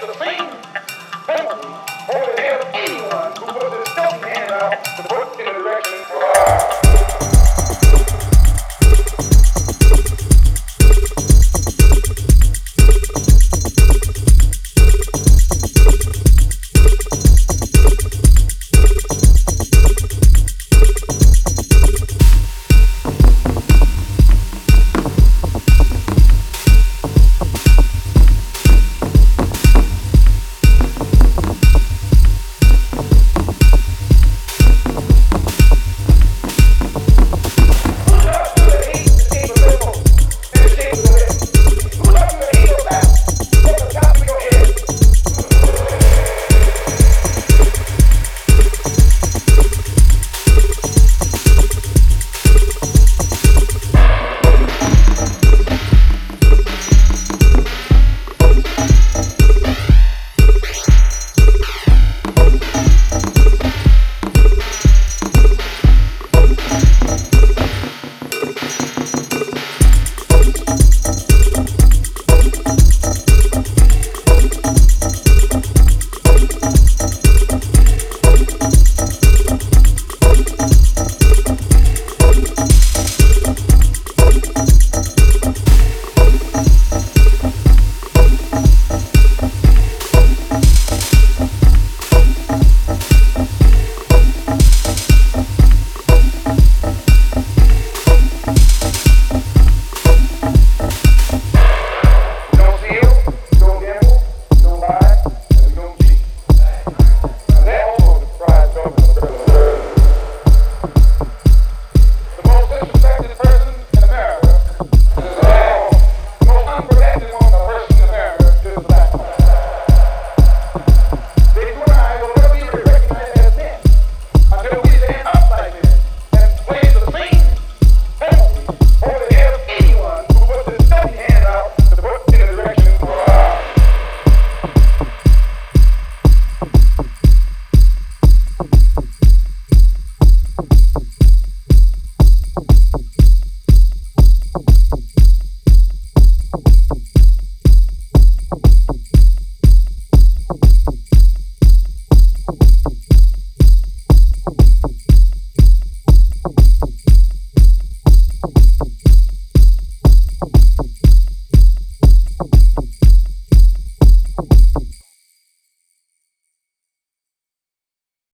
to the people.